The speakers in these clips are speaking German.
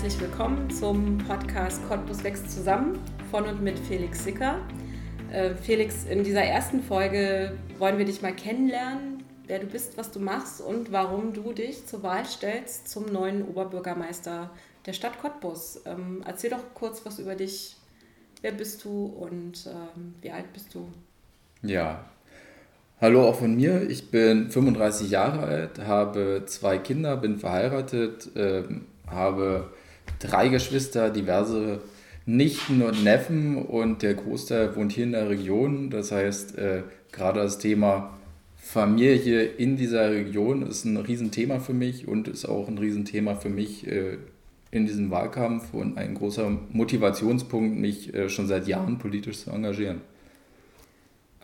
Herzlich willkommen zum Podcast Cottbus wächst zusammen von und mit Felix Sicker. Äh, Felix, in dieser ersten Folge wollen wir dich mal kennenlernen, wer du bist, was du machst und warum du dich zur Wahl stellst zum neuen Oberbürgermeister der Stadt Cottbus. Ähm, erzähl doch kurz was über dich. Wer bist du und ähm, wie alt bist du? Ja, hallo auch von mir. Ich bin 35 Jahre alt, habe zwei Kinder, bin verheiratet, ähm, habe drei Geschwister, diverse Nichten und Neffen und der Großteil wohnt hier in der Region. Das heißt, äh, gerade das Thema Familie in dieser Region ist ein Riesenthema für mich und ist auch ein Riesenthema für mich äh, in diesem Wahlkampf und ein großer Motivationspunkt, mich äh, schon seit Jahren politisch zu engagieren.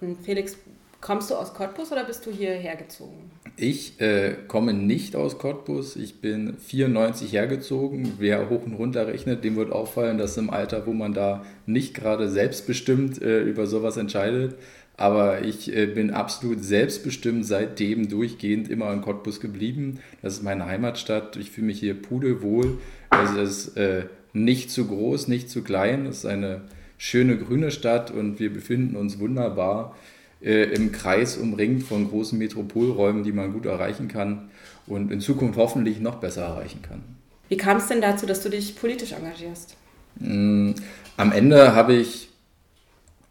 Und Felix, kommst du aus Cottbus oder bist du hierher gezogen? Ich äh, komme nicht aus Cottbus. Ich bin 94 hergezogen. Wer hoch und runter rechnet, dem wird auffallen, dass im Alter, wo man da nicht gerade selbstbestimmt äh, über sowas entscheidet. Aber ich äh, bin absolut selbstbestimmt seitdem durchgehend immer in Cottbus geblieben. Das ist meine Heimatstadt. Ich fühle mich hier pudelwohl. Also es ist äh, nicht zu groß, nicht zu klein. Es ist eine schöne grüne Stadt und wir befinden uns wunderbar äh, im Kreis umringt von großen Metropolräumen, die man gut erreichen kann und in Zukunft hoffentlich noch besser erreichen kann. Wie kam es denn dazu, dass du dich politisch engagierst? Mm, am Ende habe ich,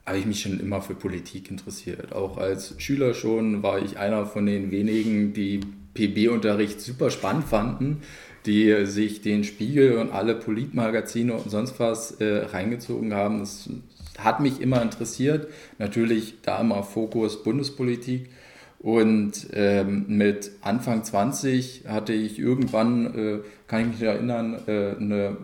habe ich mich schon immer für Politik interessiert. Auch als Schüler schon war ich einer von den wenigen, die PB-Unterricht super spannend fanden, die sich den Spiegel und alle Politmagazine und sonst was äh, reingezogen haben. Das hat mich immer interessiert. Natürlich da immer Fokus Bundespolitik. Und ähm, mit Anfang 20 hatte ich irgendwann, äh, kann ich mich erinnern, äh, eine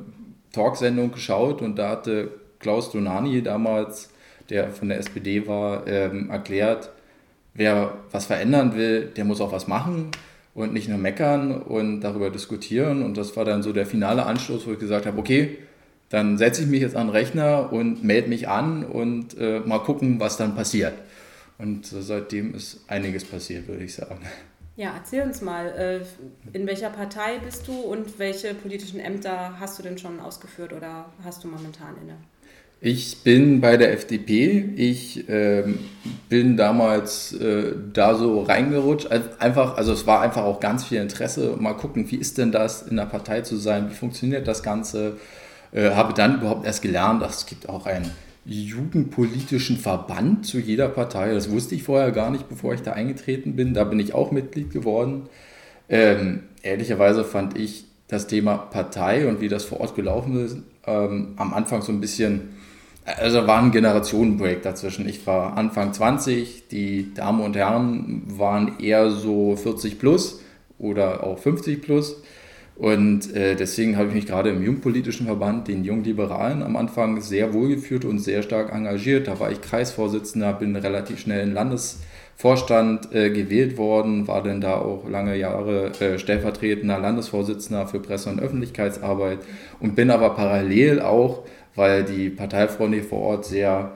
Talksendung geschaut und da hatte Klaus Donani damals, der von der SPD war, ähm, erklärt, wer was verändern will, der muss auch was machen und nicht nur meckern und darüber diskutieren. Und das war dann so der finale Anschluss, wo ich gesagt habe, okay, dann setze ich mich jetzt an den Rechner und melde mich an und äh, mal gucken, was dann passiert. Und äh, seitdem ist einiges passiert, würde ich sagen. Ja, erzähl uns mal, äh, in welcher Partei bist du und welche politischen Ämter hast du denn schon ausgeführt oder hast du momentan inne? Ich bin bei der FDP. Ich ähm, bin damals äh, da so reingerutscht. Einfach, also es war einfach auch ganz viel Interesse. Mal gucken, wie ist denn das, in der Partei zu sein? Wie funktioniert das Ganze? Äh, habe dann überhaupt erst gelernt, dass es gibt auch einen jugendpolitischen Verband zu jeder Partei. Das wusste ich vorher gar nicht, bevor ich da eingetreten bin. Da bin ich auch Mitglied geworden. Ähm, ehrlicherweise fand ich das Thema Partei und wie das vor Ort gelaufen ist, ähm, am Anfang so ein bisschen, also war ein Generationenprojekt dazwischen. Ich war Anfang 20, die Damen und Herren waren eher so 40 plus oder auch 50 plus. Und äh, deswegen habe ich mich gerade im Jungpolitischen Verband, den Jungliberalen, am Anfang sehr wohlgeführt und sehr stark engagiert. Da war ich Kreisvorsitzender, bin relativ schnell in Landesvorstand äh, gewählt worden, war dann da auch lange Jahre äh, stellvertretender Landesvorsitzender für Presse- und Öffentlichkeitsarbeit und bin aber parallel auch, weil die Parteifreunde vor Ort sehr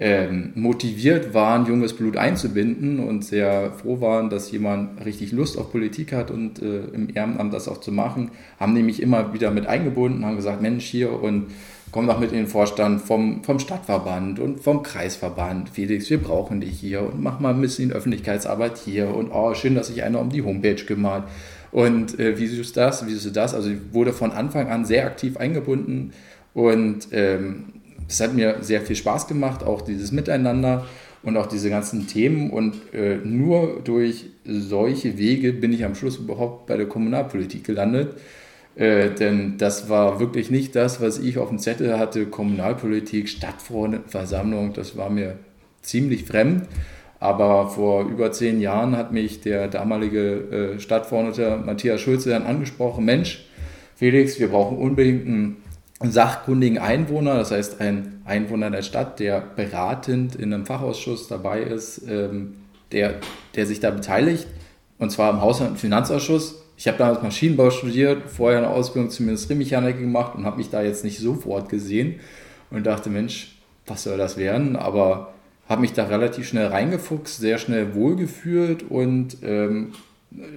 ähm, motiviert waren, junges Blut einzubinden und sehr froh waren, dass jemand richtig Lust auf Politik hat und äh, im Ehrenamt das auch zu machen, haben nämlich immer wieder mit eingebunden, haben gesagt, Mensch, hier und komm doch mit in den Vorstand vom, vom Stadtverband und vom Kreisverband. Felix, wir brauchen dich hier und mach mal ein bisschen Öffentlichkeitsarbeit hier und oh, schön, dass sich einer um die Homepage kümmert. Und äh, wie siehst du das? Wie siehst du das? Also wurde von Anfang an sehr aktiv eingebunden und ähm, es hat mir sehr viel Spaß gemacht, auch dieses Miteinander und auch diese ganzen Themen. Und äh, nur durch solche Wege bin ich am Schluss überhaupt bei der Kommunalpolitik gelandet. Äh, denn das war wirklich nicht das, was ich auf dem Zettel hatte. Kommunalpolitik, Stadtversammlung, das war mir ziemlich fremd. Aber vor über zehn Jahren hat mich der damalige äh, Stadtverordnete Matthias Schulze dann angesprochen, Mensch, Felix, wir brauchen unbedingt einen sachkundigen Einwohner, das heißt ein Einwohner der Stadt, der beratend in einem Fachausschuss dabei ist, ähm, der, der sich da beteiligt, und zwar im Haushalt- und Finanzausschuss. Ich habe damals Maschinenbau studiert, vorher eine Ausbildung zum Industriemechaniker gemacht und habe mich da jetzt nicht sofort gesehen und dachte, Mensch, was soll das werden? Aber habe mich da relativ schnell reingefuchst, sehr schnell wohlgefühlt und ähm,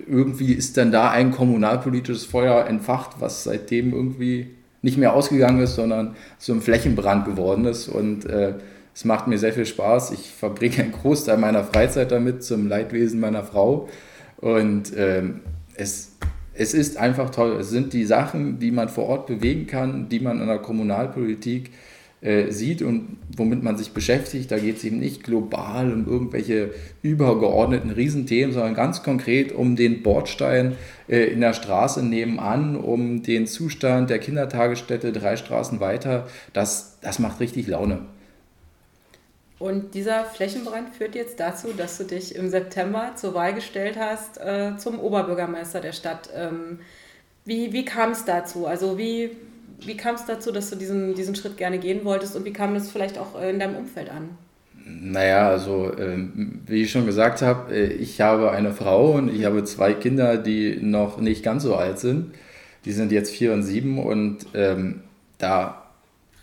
irgendwie ist dann da ein kommunalpolitisches Feuer entfacht, was seitdem irgendwie nicht mehr ausgegangen ist, sondern zum Flächenbrand geworden ist. Und äh, es macht mir sehr viel Spaß. Ich verbringe einen Großteil meiner Freizeit damit, zum Leidwesen meiner Frau. Und ähm, es, es ist einfach toll. Es sind die Sachen, die man vor Ort bewegen kann, die man in der Kommunalpolitik äh, sieht und womit man sich beschäftigt. Da geht es eben nicht global um irgendwelche übergeordneten Riesenthemen, sondern ganz konkret um den Bordstein äh, in der Straße nebenan, um den Zustand der Kindertagesstätte drei Straßen weiter. Das, das macht richtig Laune. Und dieser Flächenbrand führt jetzt dazu, dass du dich im September zur Wahl gestellt hast äh, zum Oberbürgermeister der Stadt. Ähm, wie wie kam es dazu? Also wie, wie kam es dazu, dass du diesen, diesen Schritt gerne gehen wolltest und wie kam das vielleicht auch in deinem Umfeld an? Naja, also ähm, wie ich schon gesagt habe, äh, ich habe eine Frau und ich habe zwei Kinder, die noch nicht ganz so alt sind. Die sind jetzt vier und sieben und ähm, da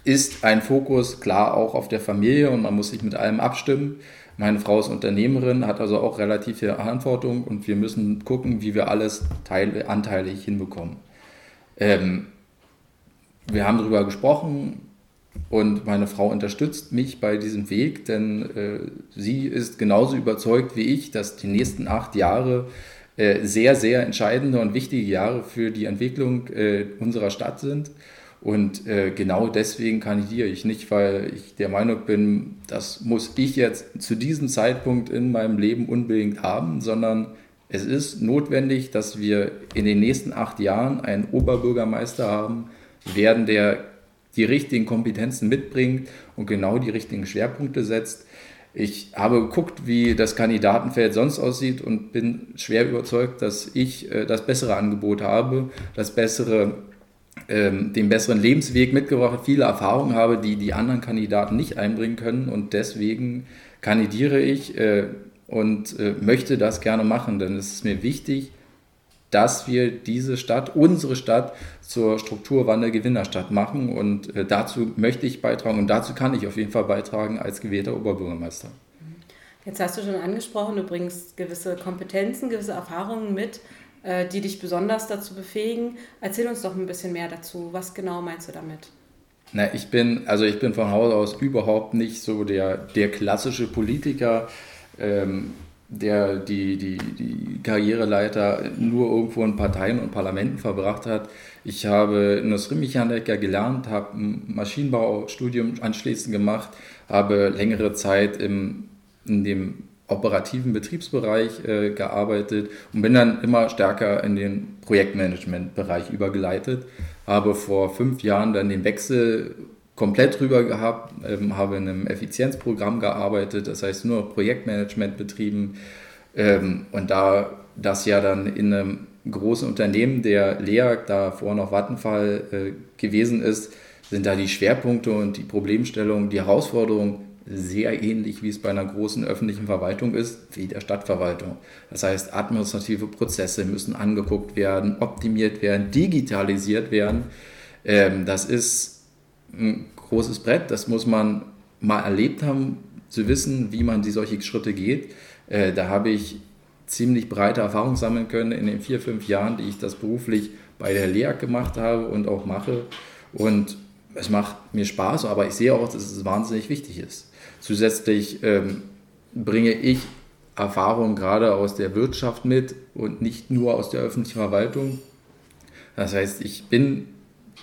ist ein Fokus klar auch auf der Familie und man muss sich mit allem abstimmen. Meine Frau ist Unternehmerin, hat also auch relativ viel Verantwortung und wir müssen gucken, wie wir alles teil anteilig hinbekommen. Ähm, wir haben darüber gesprochen und meine Frau unterstützt mich bei diesem Weg, denn äh, sie ist genauso überzeugt wie ich, dass die nächsten acht Jahre äh, sehr, sehr entscheidende und wichtige Jahre für die Entwicklung äh, unserer Stadt sind. Und äh, genau deswegen kandidiere ich nicht, weil ich der Meinung bin, das muss ich jetzt zu diesem Zeitpunkt in meinem Leben unbedingt haben, sondern es ist notwendig, dass wir in den nächsten acht Jahren einen Oberbürgermeister haben, werden, der die richtigen Kompetenzen mitbringt und genau die richtigen Schwerpunkte setzt. Ich habe geguckt, wie das Kandidatenfeld sonst aussieht und bin schwer überzeugt, dass ich äh, das bessere Angebot habe, das bessere, ähm, den besseren Lebensweg mitgebracht, viele Erfahrungen habe, die die anderen Kandidaten nicht einbringen können und deswegen kandidiere ich äh, und äh, möchte das gerne machen, denn es ist mir wichtig, dass wir diese Stadt, unsere Stadt, zur Strukturwandel-Gewinnerstadt machen. Und äh, dazu möchte ich beitragen und dazu kann ich auf jeden Fall beitragen als gewählter Oberbürgermeister. Jetzt hast du schon angesprochen, du bringst gewisse Kompetenzen, gewisse Erfahrungen mit, äh, die dich besonders dazu befähigen. Erzähl uns doch ein bisschen mehr dazu. Was genau meinst du damit? Na, ich bin, also ich bin von Haus aus überhaupt nicht so der, der klassische Politiker. Ähm, der die, die, die Karriereleiter nur irgendwo in Parteien und Parlamenten verbracht hat. Ich habe Industriemechaniker gelernt, habe ein Maschinenbaustudium anschließend gemacht, habe längere Zeit im, in dem operativen Betriebsbereich äh, gearbeitet und bin dann immer stärker in den Projektmanagementbereich übergeleitet. Habe vor fünf Jahren dann den Wechsel komplett drüber gehabt, ähm, habe in einem Effizienzprogramm gearbeitet, das heißt nur Projektmanagement betrieben. Ähm, und da das ja dann in einem großen Unternehmen, der LEAG, da vorher noch Vattenfall äh, gewesen ist, sind da die Schwerpunkte und die Problemstellungen, die Herausforderungen sehr ähnlich, wie es bei einer großen öffentlichen Verwaltung ist, wie der Stadtverwaltung. Das heißt, administrative Prozesse müssen angeguckt werden, optimiert werden, digitalisiert werden. Ähm, das ist ein großes Brett. Das muss man mal erlebt haben, zu wissen, wie man die solche Schritte geht. Äh, da habe ich ziemlich breite Erfahrung sammeln können in den vier, fünf Jahren, die ich das beruflich bei der LEAG gemacht habe und auch mache. Und es macht mir Spaß, aber ich sehe auch, dass es wahnsinnig wichtig ist. Zusätzlich ähm, bringe ich Erfahrung gerade aus der Wirtschaft mit und nicht nur aus der öffentlichen Verwaltung. Das heißt, ich bin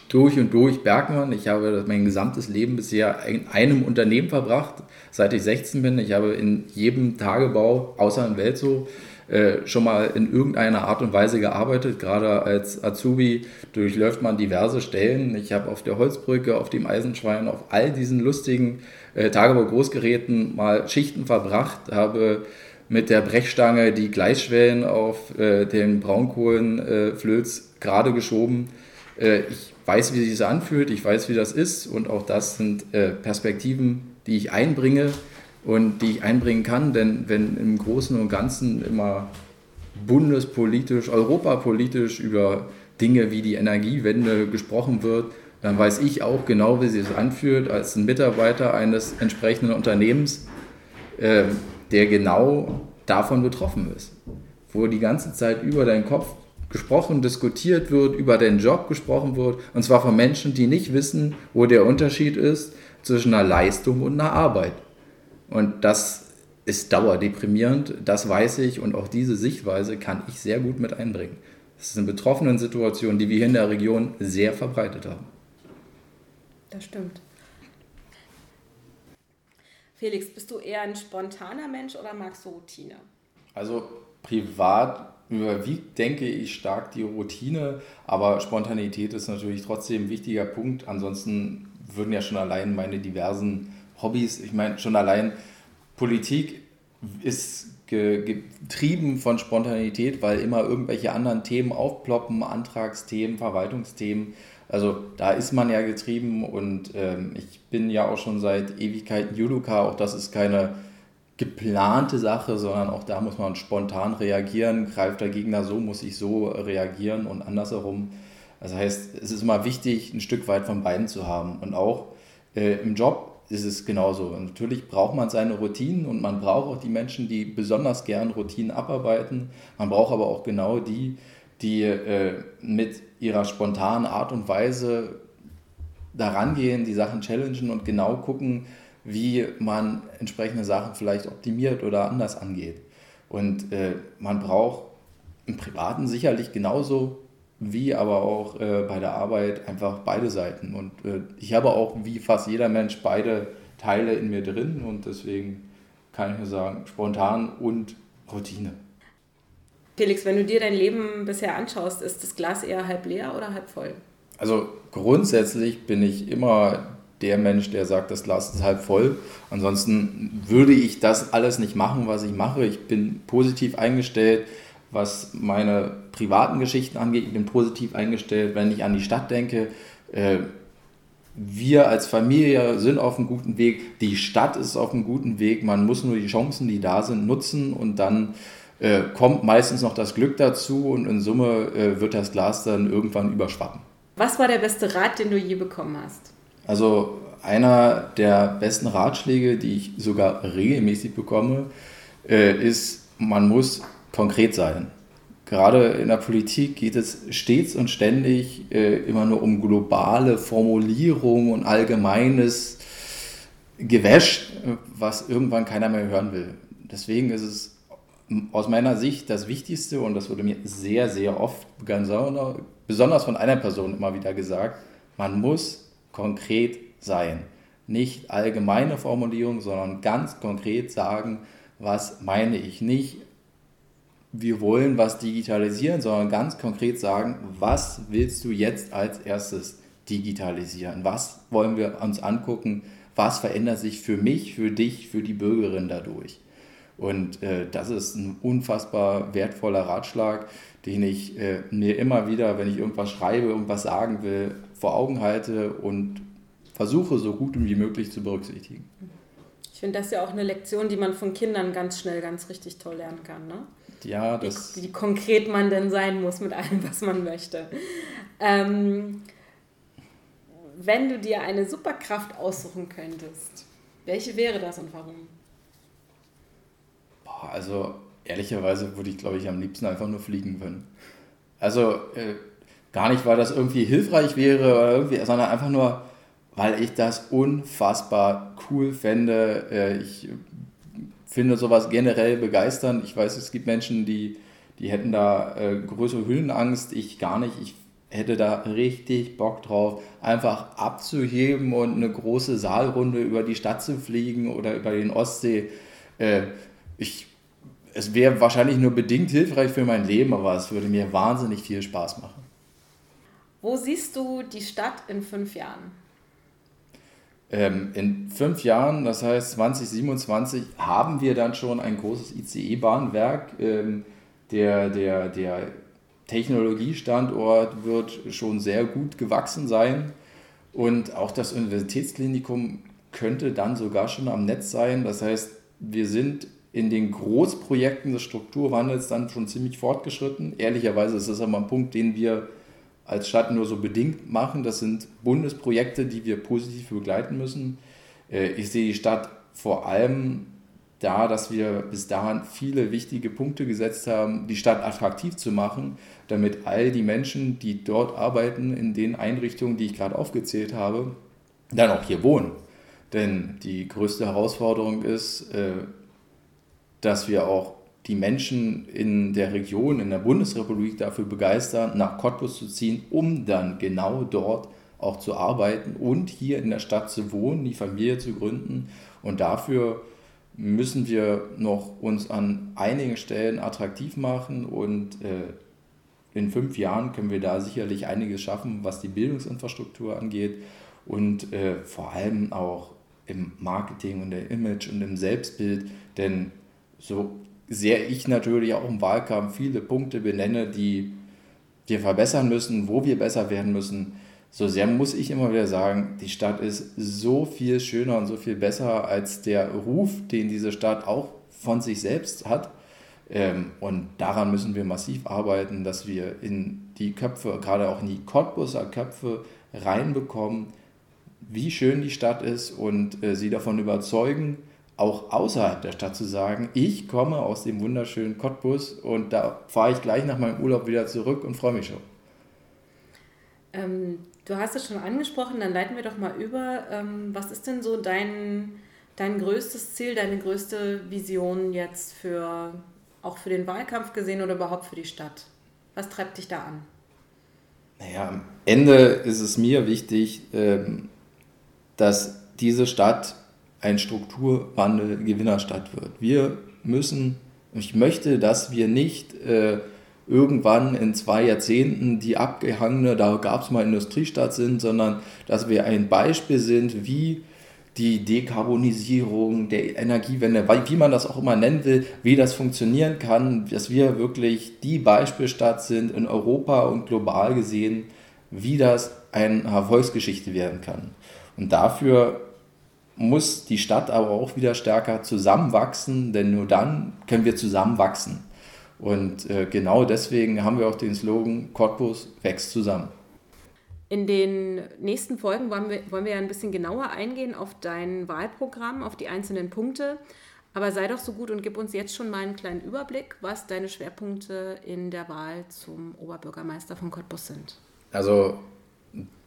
durch und durch Bergmann. Ich habe mein gesamtes Leben bisher in einem Unternehmen verbracht, seit ich 16 bin. Ich habe in jedem Tagebau, außer in Welzo, äh, schon mal in irgendeiner Art und Weise gearbeitet. Gerade als Azubi durchläuft man diverse Stellen. Ich habe auf der Holzbrücke, auf dem Eisenschwein, auf all diesen lustigen äh, Tagebau-Großgeräten mal Schichten verbracht, habe mit der Brechstange die Gleisschwellen auf äh, den Braunkohlenflöz gerade geschoben. Äh, ich weiß, wie sich das anfühlt, ich weiß, wie das ist und auch das sind äh, Perspektiven, die ich einbringe und die ich einbringen kann, denn wenn im Großen und Ganzen immer bundespolitisch, europapolitisch über Dinge wie die Energiewende gesprochen wird, dann weiß ich auch genau, wie sich das anfühlt als ein Mitarbeiter eines entsprechenden Unternehmens, äh, der genau davon betroffen ist wo die ganze Zeit über deinen Kopf gesprochen, diskutiert wird, über deinen Job gesprochen wird, und zwar von Menschen, die nicht wissen, wo der Unterschied ist zwischen einer Leistung und einer Arbeit. Und das ist dauerdeprimierend, das weiß ich, und auch diese Sichtweise kann ich sehr gut mit einbringen. Das sind betroffenen Situationen, die wir hier in der Region sehr verbreitet haben. Das stimmt. Felix, bist du eher ein spontaner Mensch oder magst du Routine? Also privat überwiegt, denke ich, stark die Routine, aber Spontanität ist natürlich trotzdem ein wichtiger Punkt. Ansonsten würden ja schon allein meine diversen Hobbys, ich meine schon allein Politik ist getrieben von Spontanität, weil immer irgendwelche anderen Themen aufploppen, Antragsthemen, Verwaltungsthemen. Also da ist man ja getrieben und ähm, ich bin ja auch schon seit Ewigkeiten Judoka, auch das ist keine geplante Sache, sondern auch da muss man spontan reagieren. Greift der Gegner so, muss ich so reagieren und andersherum. Das heißt, es ist immer wichtig, ein Stück weit von beiden zu haben. Und auch äh, im Job ist es genauso. Natürlich braucht man seine Routinen und man braucht auch die Menschen, die besonders gern Routinen abarbeiten. Man braucht aber auch genau die, die äh, mit ihrer spontanen Art und Weise daran gehen, die Sachen challengen und genau gucken, wie man entsprechende Sachen vielleicht optimiert oder anders angeht. Und äh, man braucht im Privaten sicherlich genauso wie aber auch äh, bei der Arbeit einfach beide Seiten. Und äh, ich habe auch wie fast jeder Mensch beide Teile in mir drin und deswegen kann ich nur sagen, spontan und Routine. Felix, wenn du dir dein Leben bisher anschaust, ist das Glas eher halb leer oder halb voll? Also grundsätzlich bin ich immer der Mensch, der sagt, das Glas ist halb voll. Ansonsten würde ich das alles nicht machen, was ich mache. Ich bin positiv eingestellt, was meine privaten Geschichten angeht. Ich bin positiv eingestellt, wenn ich an die Stadt denke. Äh, wir als Familie sind auf einem guten Weg. Die Stadt ist auf einem guten Weg. Man muss nur die Chancen, die da sind, nutzen und dann äh, kommt meistens noch das Glück dazu und in Summe äh, wird das Glas dann irgendwann überschwappen. Was war der beste Rat, den du je bekommen hast? Also einer der besten Ratschläge, die ich sogar regelmäßig bekomme, äh, ist, man muss konkret sein. Gerade in der Politik geht es stets und ständig äh, immer nur um globale Formulierungen und allgemeines Gewäsch, was irgendwann keiner mehr hören will. Deswegen ist es aus meiner Sicht das Wichtigste und das wurde mir sehr, sehr oft, ganz besonders von einer Person immer wieder gesagt, man muss konkret sein. Nicht allgemeine Formulierung, sondern ganz konkret sagen, was meine ich nicht. Wir wollen was digitalisieren, sondern ganz konkret sagen, was willst du jetzt als erstes digitalisieren? Was wollen wir uns angucken? Was verändert sich für mich, für dich, für die Bürgerin dadurch? Und äh, das ist ein unfassbar wertvoller Ratschlag, den ich äh, mir immer wieder, wenn ich irgendwas schreibe, irgendwas sagen will, vor Augen halte und versuche so gut wie möglich zu berücksichtigen. Ich finde das ja auch eine Lektion, die man von Kindern ganz schnell, ganz richtig toll lernen kann. Ne? Ja, das. Wie, wie konkret man denn sein muss mit allem, was man möchte. Ähm, wenn du dir eine Superkraft aussuchen könntest, welche wäre das und warum? Boah, also ehrlicherweise würde ich, glaube ich, am liebsten einfach nur fliegen können. Also äh, gar nicht, weil das irgendwie hilfreich wäre oder irgendwie, sondern einfach nur, weil ich das unfassbar cool fände. Äh, ich finde sowas generell begeisternd. Ich weiß, es gibt Menschen, die, die hätten da äh, größere Höhenangst. Ich gar nicht. Ich hätte da richtig Bock drauf, einfach abzuheben und eine große Saalrunde über die Stadt zu fliegen oder über den Ostsee. Äh, ich es wäre wahrscheinlich nur bedingt hilfreich für mein Leben, aber es würde mir wahnsinnig viel Spaß machen. Wo siehst du die Stadt in fünf Jahren? Ähm, in fünf Jahren, das heißt 2027, haben wir dann schon ein großes ICE-Bahnwerk. Ähm, der, der, der Technologiestandort wird schon sehr gut gewachsen sein. Und auch das Universitätsklinikum könnte dann sogar schon am Netz sein. Das heißt, wir sind in den Großprojekten des Strukturwandels dann schon ziemlich fortgeschritten. Ehrlicherweise ist das aber ein Punkt, den wir als Stadt nur so bedingt machen. Das sind Bundesprojekte, die wir positiv begleiten müssen. Äh, ich sehe die Stadt vor allem da, dass wir bis dahin viele wichtige Punkte gesetzt haben, die Stadt attraktiv zu machen, damit all die Menschen, die dort arbeiten, in den Einrichtungen, die ich gerade aufgezählt habe, dann auch hier wohnen. Denn die größte Herausforderung ist, äh, dass wir auch die Menschen in der Region, in der Bundesrepublik dafür begeistern, nach Cottbus zu ziehen, um dann genau dort auch zu arbeiten und hier in der Stadt zu wohnen, die Familie zu gründen. Und dafür müssen wir noch uns an einigen Stellen attraktiv machen und äh, in fünf Jahren können wir da sicherlich einiges schaffen, was die Bildungsinfrastruktur angeht und äh, vor allem auch im Marketing und der Image und im Selbstbild, denn so sehr ich natürlich auch im Wahlkampf viele Punkte benenne, die wir verbessern müssen, wo wir besser werden müssen, so sehr muss ich immer wieder sagen, die Stadt ist so viel schöner und so viel besser als der Ruf, den diese Stadt auch von sich selbst hat. Ähm, und daran müssen wir massiv arbeiten, dass wir in die Köpfe, gerade auch in die Cottbuser Köpfe reinbekommen, wie schön die Stadt ist und äh, sie davon überzeugen, auch außerhalb der Stadt zu sagen, ich komme aus dem wunderschönen Cottbus und da fahre ich gleich nach meinem Urlaub wieder zurück und freue mich schon. Ähm, du hast es schon angesprochen, dann leiten wir doch mal über. Ähm, was ist denn so dein, dein größtes Ziel, deine größte Vision jetzt für auch für den Wahlkampf gesehen oder überhaupt für die Stadt? Was treibt dich da an? Naja, am Ende ist es mir wichtig, ähm, dass diese Stadt ein Strukturwandel Gewinnerstadt wird. Wir müssen, ich möchte, dass wir nicht äh, irgendwann in zwei Jahrzehnten die abgehangene, da gab es mal Industriestadt sind, sondern dass wir ein Beispiel sind, wie die Dekarbonisierung der Energiewende, wie man das auch immer nennen will, wie das funktionieren kann, dass wir wirklich die Beispielstadt sind in Europa und global gesehen, wie das eine Erfolgsgeschichte werden kann. Und dafür muss die Stadt aber auch wieder stärker zusammenwachsen, denn nur dann können wir zusammenwachsen. Und äh, genau deswegen haben wir auch den Slogan Cottbus wächst zusammen. In den nächsten Folgen wollen wir, wollen wir ja ein bisschen genauer eingehen auf dein Wahlprogramm, auf die einzelnen Punkte. Aber sei doch so gut und gib uns jetzt schon mal einen kleinen Überblick, was deine Schwerpunkte in der Wahl zum Oberbürgermeister von Cottbus sind. Also,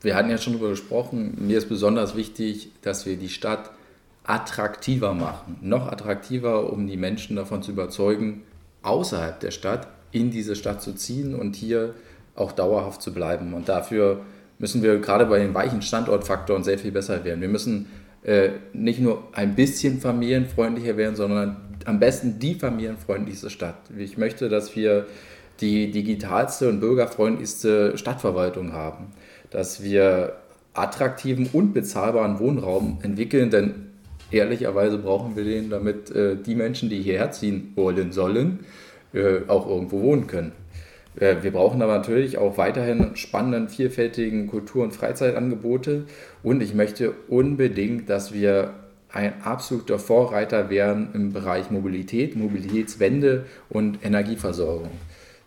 wir hatten ja schon darüber gesprochen, mir ist besonders wichtig, dass wir die Stadt attraktiver machen. Noch attraktiver, um die Menschen davon zu überzeugen, außerhalb der Stadt in diese Stadt zu ziehen und hier auch dauerhaft zu bleiben. Und dafür müssen wir gerade bei den weichen Standortfaktoren sehr viel besser werden. Wir müssen äh, nicht nur ein bisschen familienfreundlicher werden, sondern am besten die familienfreundlichste Stadt. Ich möchte, dass wir die digitalste und bürgerfreundlichste Stadtverwaltung haben, dass wir attraktiven und bezahlbaren Wohnraum entwickeln, denn ehrlicherweise brauchen wir den, damit äh, die Menschen, die hierher ziehen wollen sollen, äh, auch irgendwo wohnen können. Äh, wir brauchen aber natürlich auch weiterhin spannenden, vielfältigen Kultur- und Freizeitangebote und ich möchte unbedingt, dass wir ein absoluter Vorreiter werden im Bereich Mobilität, Mobilitätswende und Energieversorgung.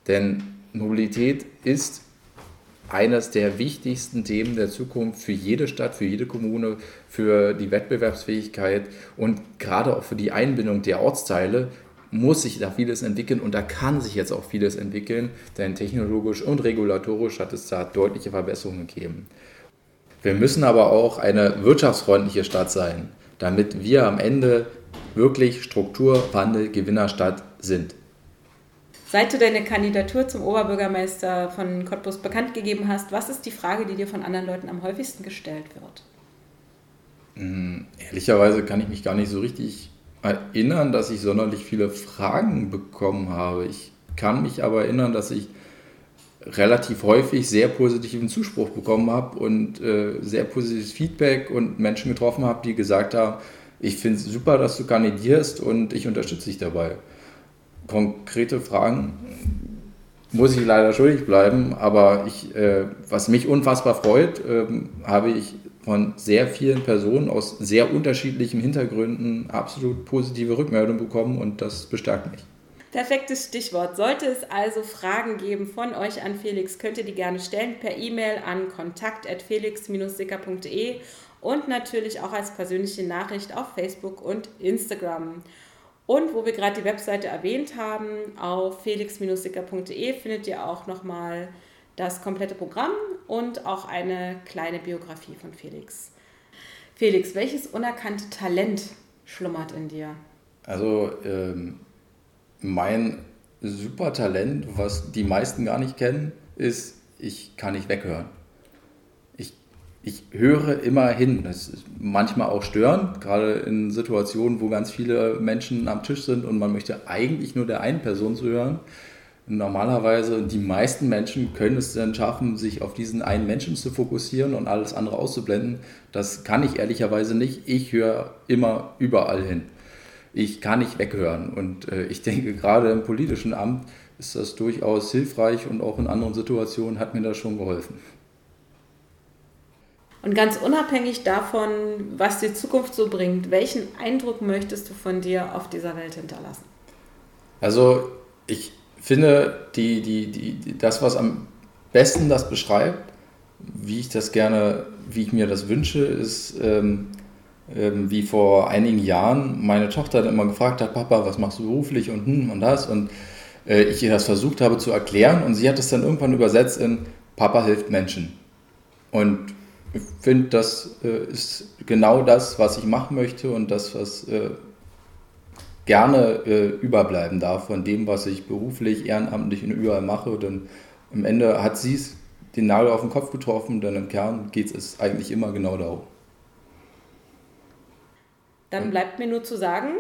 Denn Mobilität ist eines der wichtigsten Themen der Zukunft für jede Stadt, für jede Kommune, für die Wettbewerbsfähigkeit und gerade auch für die Einbindung der Ortsteile muss sich da vieles entwickeln und da kann sich jetzt auch vieles entwickeln, denn technologisch und regulatorisch hat es da deutliche Verbesserungen gegeben. Wir müssen aber auch eine wirtschaftsfreundliche Stadt sein, damit wir am Ende wirklich Strukturwandel Gewinnerstadt sind. Seit du deine Kandidatur zum Oberbürgermeister von Cottbus bekannt gegeben hast, was ist die Frage, die dir von anderen Leuten am häufigsten gestellt wird? Hm, ehrlicherweise kann ich mich gar nicht so richtig erinnern, dass ich sonderlich viele Fragen bekommen habe. Ich kann mich aber erinnern, dass ich relativ häufig sehr positiven Zuspruch bekommen habe und äh, sehr positives Feedback und Menschen getroffen habe, die gesagt haben, ich finde es super, dass du kandidierst und ich unterstütze dich dabei konkrete Fragen muss ich leider schuldig bleiben, aber ich, äh, was mich unfassbar freut, äh, habe ich von sehr vielen Personen aus sehr unterschiedlichen Hintergründen absolut positive Rückmeldungen bekommen und das bestärkt mich. Perfektes Stichwort. Sollte es also Fragen geben von euch an Felix, könnt ihr die gerne stellen per E-Mail an kontakt.felix-sicker.de und natürlich auch als persönliche Nachricht auf Facebook und Instagram. Und wo wir gerade die Webseite erwähnt haben, auf felix-sicker.de findet ihr auch nochmal das komplette Programm und auch eine kleine Biografie von Felix. Felix, welches unerkannte Talent schlummert in dir? Also ähm, mein Supertalent, was die meisten gar nicht kennen, ist, ich kann nicht weghören. Ich, höre immer hin. Das ist manchmal auch störend, gerade in Situationen, wo ganz viele Menschen am Tisch sind und man möchte eigentlich nur der einen Person zuhören. Normalerweise, die meisten Menschen können es dann schaffen, sich auf diesen einen Menschen zu fokussieren und alles andere auszublenden. Das kann ich ehrlicherweise nicht. Ich höre immer überall hin ich kann nicht weghören. Und äh, ich denke, gerade im politischen Amt ist das durchaus hilfreich und auch in anderen Situationen hat mir das schon geholfen. Und ganz unabhängig davon, was die Zukunft so bringt, welchen Eindruck möchtest du von dir auf dieser Welt hinterlassen? Also ich finde, die, die, die, das, was am besten das beschreibt, wie ich das gerne, wie ich mir das wünsche, ist, ähm, ähm, wie vor einigen Jahren meine Tochter dann immer gefragt hat, Papa, was machst du beruflich und hm und das und äh, ich ihr das versucht habe zu erklären und sie hat es dann irgendwann übersetzt in Papa hilft Menschen. Und finde, das äh, ist genau das, was ich machen möchte und das, was äh, gerne äh, überbleiben darf von dem, was ich beruflich, ehrenamtlich und überall mache. Denn am Ende hat sie es den Nagel auf den Kopf getroffen, denn im Kern geht es eigentlich immer genau darum. Dann bleibt mir nur zu sagen,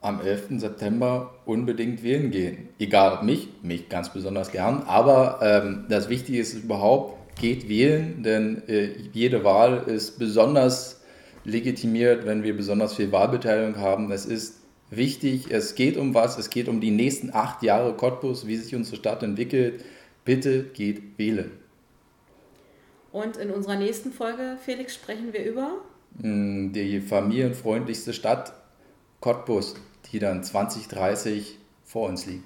am 11. September unbedingt wählen gehen. Egal ob mich, mich ganz besonders gern, aber ähm, das Wichtige ist überhaupt, geht wählen, denn äh, jede Wahl ist besonders legitimiert, wenn wir besonders viel Wahlbeteiligung haben. Es ist wichtig, es geht um was, es geht um die nächsten acht Jahre Cottbus, wie sich unsere Stadt entwickelt. Bitte geht wählen. Und in unserer nächsten Folge, Felix, sprechen wir über hm, die familienfreundlichste Stadt Cottbus, die dann 2030 vor uns liegt.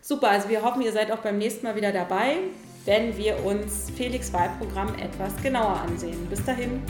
Super, also wir hoffen, ihr seid auch beim nächsten Mal wieder dabei, wenn wir uns Felix Wahlprogramm etwas genauer ansehen. Bis dahin.